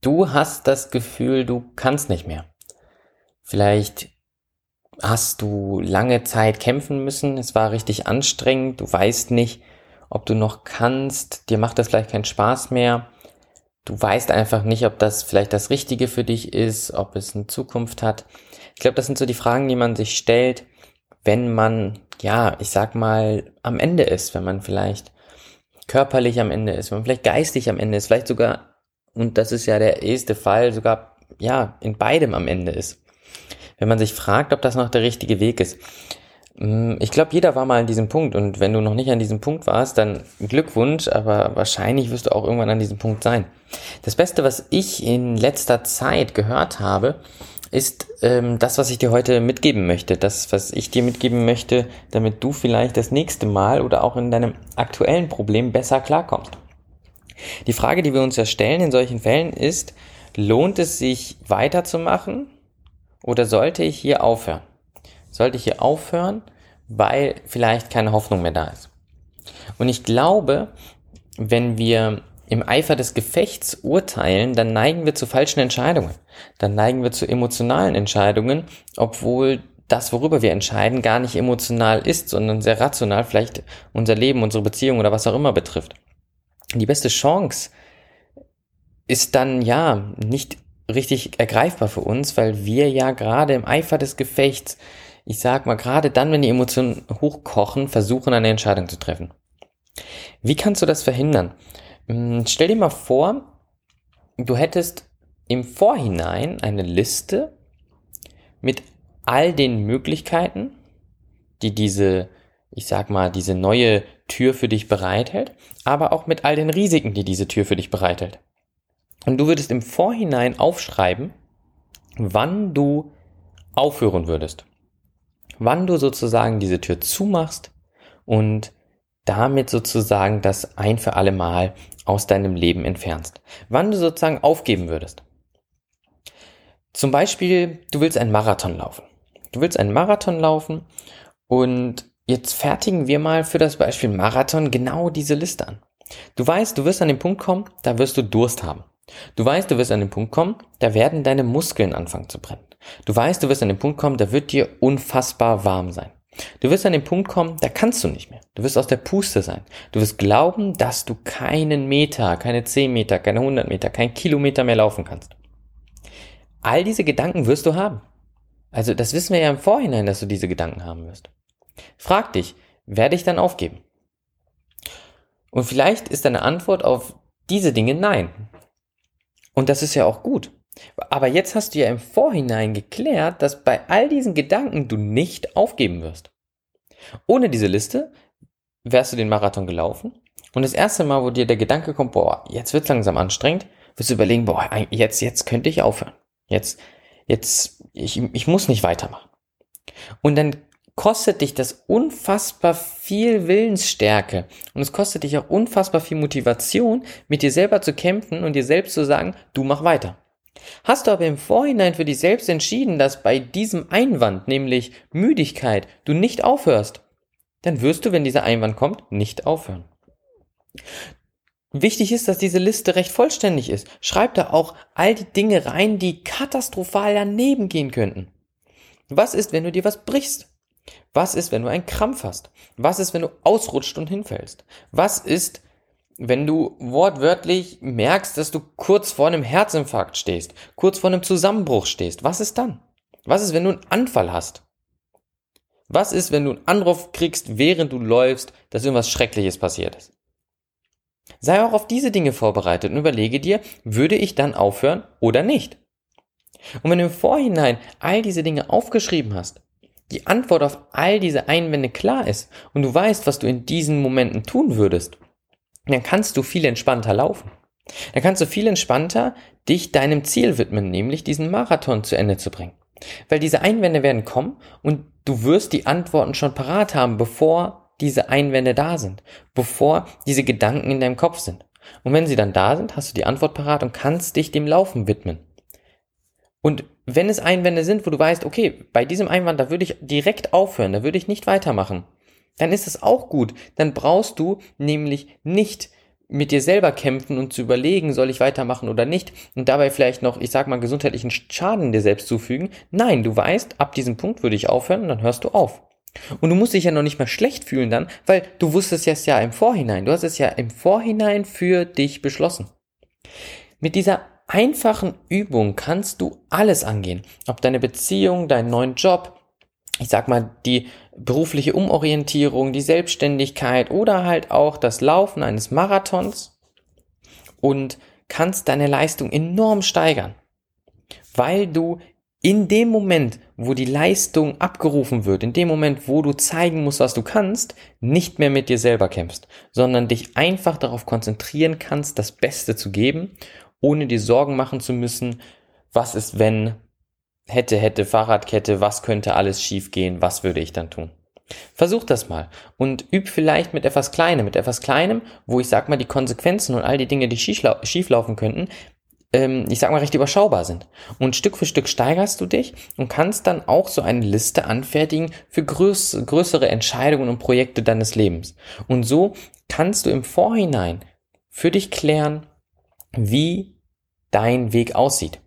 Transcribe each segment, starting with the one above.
Du hast das Gefühl, du kannst nicht mehr. Vielleicht hast du lange Zeit kämpfen müssen, es war richtig anstrengend, du weißt nicht, ob du noch kannst, dir macht das vielleicht keinen Spaß mehr. Du weißt einfach nicht, ob das vielleicht das Richtige für dich ist, ob es eine Zukunft hat. Ich glaube, das sind so die Fragen, die man sich stellt, wenn man, ja, ich sag mal, am Ende ist, wenn man vielleicht körperlich am Ende ist, wenn man vielleicht geistig am Ende ist, vielleicht sogar, und das ist ja der erste Fall, sogar, ja, in beidem am Ende ist. Wenn man sich fragt, ob das noch der richtige Weg ist. Mm, ich glaube, jeder war mal an diesem Punkt und wenn du noch nicht an diesem Punkt warst, dann Glückwunsch, aber wahrscheinlich wirst du auch irgendwann an diesem Punkt sein. Das Beste, was ich in letzter Zeit gehört habe, ist ähm, das, was ich dir heute mitgeben möchte. Das, was ich dir mitgeben möchte, damit du vielleicht das nächste Mal oder auch in deinem aktuellen Problem besser klarkommst. Die Frage, die wir uns ja stellen in solchen Fällen ist, lohnt es sich weiterzumachen oder sollte ich hier aufhören? Sollte ich hier aufhören, weil vielleicht keine Hoffnung mehr da ist? Und ich glaube, wenn wir im Eifer des Gefechts urteilen, dann neigen wir zu falschen Entscheidungen. Dann neigen wir zu emotionalen Entscheidungen, obwohl das, worüber wir entscheiden, gar nicht emotional ist, sondern sehr rational vielleicht unser Leben, unsere Beziehung oder was auch immer betrifft. Die beste Chance ist dann ja nicht richtig ergreifbar für uns, weil wir ja gerade im Eifer des Gefechts, ich sag mal, gerade dann, wenn die Emotionen hochkochen, versuchen, eine Entscheidung zu treffen. Wie kannst du das verhindern? Hm, stell dir mal vor, du hättest im Vorhinein eine Liste mit all den Möglichkeiten, die diese, ich sag mal, diese neue Tür für dich bereithält, aber auch mit all den Risiken, die diese Tür für dich bereithält. Und du würdest im Vorhinein aufschreiben, wann du aufhören würdest. Wann du sozusagen diese Tür zumachst und damit sozusagen das ein für alle Mal aus deinem Leben entfernst. Wann du sozusagen aufgeben würdest. Zum Beispiel, du willst einen Marathon laufen. Du willst einen Marathon laufen und jetzt fertigen wir mal für das Beispiel Marathon genau diese Liste an. Du weißt, du wirst an den Punkt kommen, da wirst du Durst haben. Du weißt, du wirst an den Punkt kommen, da werden deine Muskeln anfangen zu brennen. Du weißt, du wirst an den Punkt kommen, da wird dir unfassbar warm sein. Du wirst an den Punkt kommen, da kannst du nicht mehr. Du wirst aus der Puste sein. Du wirst glauben, dass du keinen Meter, keine 10 Meter, keine 100 Meter, kein Kilometer mehr laufen kannst. All diese Gedanken wirst du haben. Also das wissen wir ja im Vorhinein, dass du diese Gedanken haben wirst. Frag dich, werde ich dann aufgeben? Und vielleicht ist deine Antwort auf diese Dinge nein. Und das ist ja auch gut. Aber jetzt hast du ja im Vorhinein geklärt, dass bei all diesen Gedanken du nicht aufgeben wirst. Ohne diese Liste wärst du den Marathon gelaufen und das erste Mal, wo dir der Gedanke kommt, boah, jetzt wird's langsam anstrengend, wirst du überlegen, boah, jetzt, jetzt könnte ich aufhören. Jetzt, jetzt, ich, ich muss nicht weitermachen. Und dann kostet dich das unfassbar viel Willensstärke und es kostet dich auch unfassbar viel Motivation, mit dir selber zu kämpfen und dir selbst zu sagen, du mach weiter. Hast du aber im Vorhinein für dich selbst entschieden, dass bei diesem Einwand, nämlich Müdigkeit, du nicht aufhörst, dann wirst du, wenn dieser Einwand kommt, nicht aufhören. Wichtig ist, dass diese Liste recht vollständig ist. Schreib da auch all die Dinge rein, die katastrophal daneben gehen könnten. Was ist, wenn du dir was brichst? Was ist, wenn du einen Krampf hast? Was ist, wenn du ausrutscht und hinfällst? Was ist, wenn du wortwörtlich merkst, dass du kurz vor einem Herzinfarkt stehst, kurz vor einem Zusammenbruch stehst, was ist dann? Was ist, wenn du einen Anfall hast? Was ist, wenn du einen Anruf kriegst, während du läufst, dass irgendwas Schreckliches passiert ist? Sei auch auf diese Dinge vorbereitet und überlege dir, würde ich dann aufhören oder nicht? Und wenn du im Vorhinein all diese Dinge aufgeschrieben hast, die Antwort auf all diese Einwände klar ist und du weißt, was du in diesen Momenten tun würdest, dann kannst du viel entspannter laufen. Dann kannst du viel entspannter dich deinem Ziel widmen, nämlich diesen Marathon zu Ende zu bringen. Weil diese Einwände werden kommen und du wirst die Antworten schon parat haben, bevor diese Einwände da sind, bevor diese Gedanken in deinem Kopf sind. Und wenn sie dann da sind, hast du die Antwort parat und kannst dich dem Laufen widmen. Und wenn es Einwände sind, wo du weißt, okay, bei diesem Einwand, da würde ich direkt aufhören, da würde ich nicht weitermachen, dann ist es auch gut. Dann brauchst du nämlich nicht mit dir selber kämpfen und zu überlegen, soll ich weitermachen oder nicht und dabei vielleicht noch, ich sag mal, gesundheitlichen Schaden dir selbst zufügen. Nein, du weißt, ab diesem Punkt würde ich aufhören und dann hörst du auf. Und du musst dich ja noch nicht mehr schlecht fühlen dann, weil du wusstest es ja im Vorhinein. Du hast es ja im Vorhinein für dich beschlossen. Mit dieser einfachen Übung kannst du alles angehen. Ob deine Beziehung, deinen neuen Job, ich sag mal, die berufliche Umorientierung, die Selbstständigkeit oder halt auch das Laufen eines Marathons und kannst deine Leistung enorm steigern, weil du in dem Moment, wo die Leistung abgerufen wird, in dem Moment, wo du zeigen musst, was du kannst, nicht mehr mit dir selber kämpfst, sondern dich einfach darauf konzentrieren kannst, das Beste zu geben, ohne dir Sorgen machen zu müssen, was ist, wenn hätte, hätte, Fahrradkette, was könnte alles schiefgehen, was würde ich dann tun? Versuch das mal und üb vielleicht mit etwas Kleinem, mit etwas Kleinem, wo ich sag mal die Konsequenzen und all die Dinge, die schieflaufen könnten, ähm, ich sag mal, recht überschaubar sind. Und Stück für Stück steigerst du dich und kannst dann auch so eine Liste anfertigen für größ größere Entscheidungen und Projekte deines Lebens. Und so kannst du im Vorhinein für dich klären, wie dein Weg aussieht.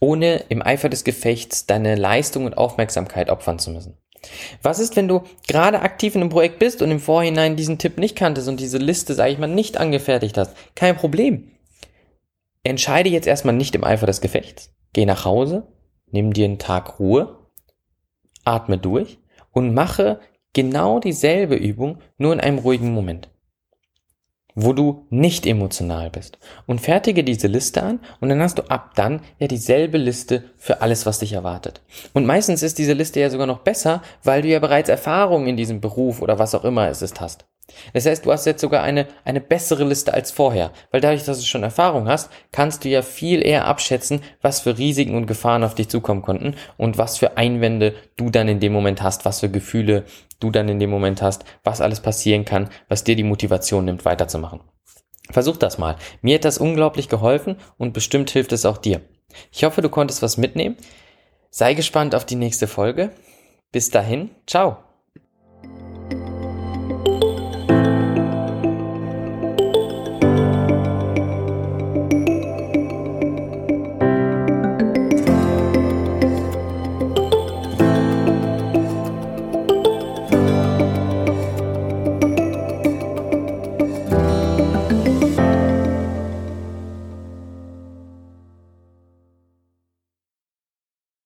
Ohne im Eifer des Gefechts deine Leistung und Aufmerksamkeit opfern zu müssen. Was ist, wenn du gerade aktiv in einem Projekt bist und im Vorhinein diesen Tipp nicht kanntest und diese Liste, sage ich mal, nicht angefertigt hast? Kein Problem entscheide jetzt erstmal nicht im Eifer des Gefechts. Geh nach Hause, nimm dir einen Tag Ruhe, atme durch und mache genau dieselbe Übung, nur in einem ruhigen Moment wo du nicht emotional bist. Und fertige diese Liste an und dann hast du ab dann ja dieselbe Liste für alles, was dich erwartet. Und meistens ist diese Liste ja sogar noch besser, weil du ja bereits Erfahrung in diesem Beruf oder was auch immer es ist hast. Das heißt, du hast jetzt sogar eine, eine bessere Liste als vorher, weil dadurch, dass du schon Erfahrung hast, kannst du ja viel eher abschätzen, was für Risiken und Gefahren auf dich zukommen konnten und was für Einwände du dann in dem Moment hast, was für Gefühle du dann in dem Moment hast, was alles passieren kann, was dir die Motivation nimmt, weiterzumachen. Versuch das mal. Mir hat das unglaublich geholfen und bestimmt hilft es auch dir. Ich hoffe, du konntest was mitnehmen. Sei gespannt auf die nächste Folge. Bis dahin, ciao.